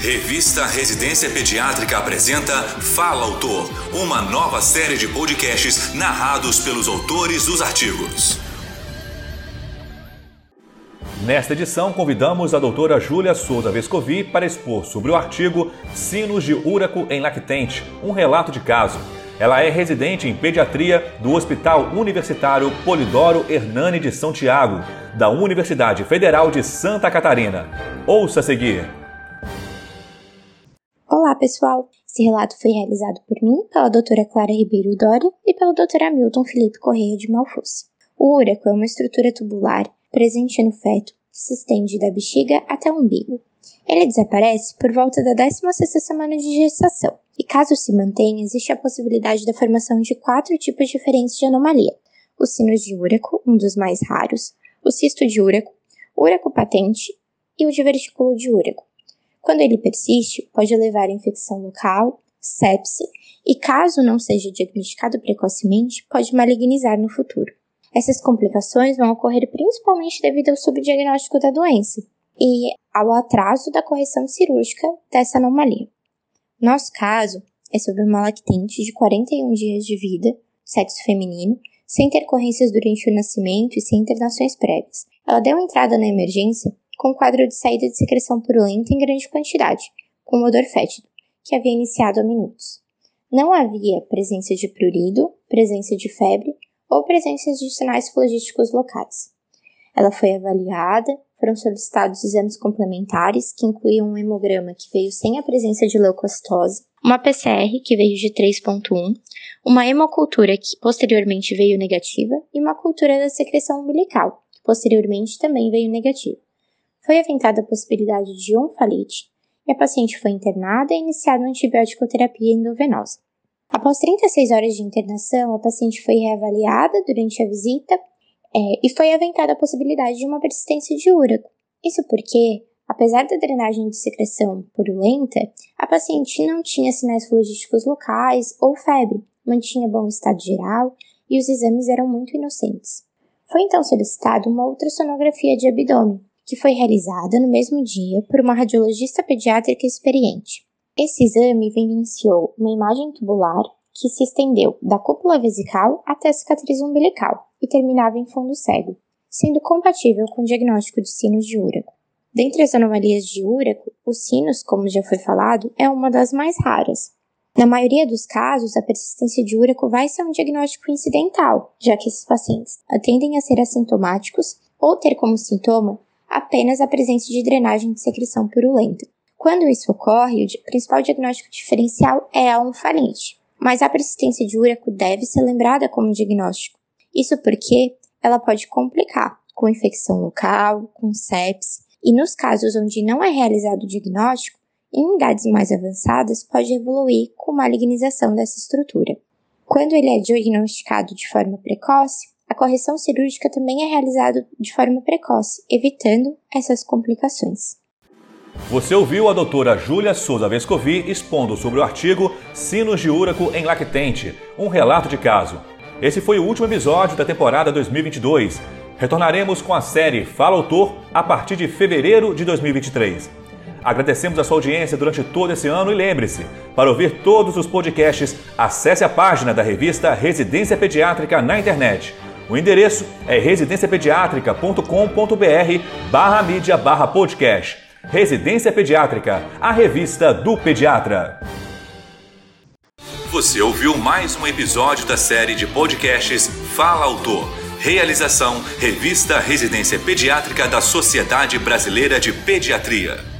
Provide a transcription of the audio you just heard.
Revista Residência Pediátrica apresenta Fala Autor, uma nova série de podcasts narrados pelos autores dos artigos. Nesta edição, convidamos a doutora Júlia Souza Vescovi para expor sobre o artigo Sinos de Úraco em Lactente, um relato de caso. Ela é residente em pediatria do Hospital Universitário Polidoro Hernani de São Tiago, da Universidade Federal de Santa Catarina. Ouça a seguir. Olá, pessoal! Esse relato foi realizado por mim, pela doutora Clara Ribeiro Dória e pelo Dr. Hamilton Felipe Correia de Malfosse. O úraco é uma estrutura tubular presente no feto que se estende da bexiga até o umbigo. Ele desaparece por volta da 16ª semana de gestação, e caso se mantenha, existe a possibilidade da formação de quatro tipos diferentes de anomalia. Os sinos de úraco, um dos mais raros, o cisto de úraco, o úraco patente e o divertículo de úraco, quando ele persiste, pode levar a infecção local, sepse e, caso não seja diagnosticado precocemente, pode malignizar no futuro. Essas complicações vão ocorrer principalmente devido ao subdiagnóstico da doença e ao atraso da correção cirúrgica dessa anomalia. Nosso caso é sobre uma lactente de 41 dias de vida, sexo feminino, sem intercorrências durante o nascimento e sem internações prévias. Ela deu entrada na emergência com quadro de saída de secreção purulenta em grande quantidade, com odor fétido, que havia iniciado há minutos. Não havia presença de prurido, presença de febre ou presença de sinais flogísticos locais. Ela foi avaliada, foram solicitados exames complementares, que incluíam um hemograma que veio sem a presença de leucocitose, uma PCR que veio de 3.1, uma hemocultura que posteriormente veio negativa e uma cultura da secreção umbilical, que posteriormente também veio negativa foi aventada a possibilidade de onfalite e a paciente foi internada e iniciada uma antibiótico terapia endovenosa. Após 36 horas de internação, a paciente foi reavaliada durante a visita é, e foi aventada a possibilidade de uma persistência de úraco. Isso porque, apesar da drenagem de secreção purulenta, a paciente não tinha sinais flogísticos locais ou febre, mantinha bom estado geral e os exames eram muito inocentes. Foi então solicitada uma ultrassonografia de abdômen, que foi realizada no mesmo dia por uma radiologista pediátrica experiente. Esse exame evidenciou uma imagem tubular que se estendeu da cúpula vesical até a cicatriz umbilical e terminava em fundo cego, sendo compatível com o diagnóstico de sinos de úraco. Dentre as anomalias de úraco, os sinos, como já foi falado, é uma das mais raras. Na maioria dos casos, a persistência de úraco vai ser um diagnóstico incidental, já que esses pacientes tendem a ser assintomáticos ou ter como sintoma apenas a presença de drenagem de secreção purulenta. Quando isso ocorre, o principal diagnóstico diferencial é a onfalite, mas a persistência de úraco deve ser lembrada como diagnóstico. Isso porque ela pode complicar com infecção local, com sepsis, e nos casos onde não é realizado o diagnóstico, em idades mais avançadas pode evoluir com malignização dessa estrutura. Quando ele é diagnosticado de forma precoce, a correção cirúrgica também é realizada de forma precoce, evitando essas complicações. Você ouviu a doutora Júlia Souza Vescovi expondo sobre o artigo Sinos de Úraco em Lactente, um relato de caso. Esse foi o último episódio da temporada 2022. Retornaremos com a série Fala Autor a partir de fevereiro de 2023. Agradecemos a sua audiência durante todo esse ano e lembre-se, para ouvir todos os podcasts, acesse a página da revista Residência Pediátrica na internet o endereço é residenciapediatrica.com.br barra mídia barra podcast. Residência Pediátrica, a revista do pediatra. Você ouviu mais um episódio da série de podcasts Fala Autor. Realização Revista Residência Pediátrica da Sociedade Brasileira de Pediatria.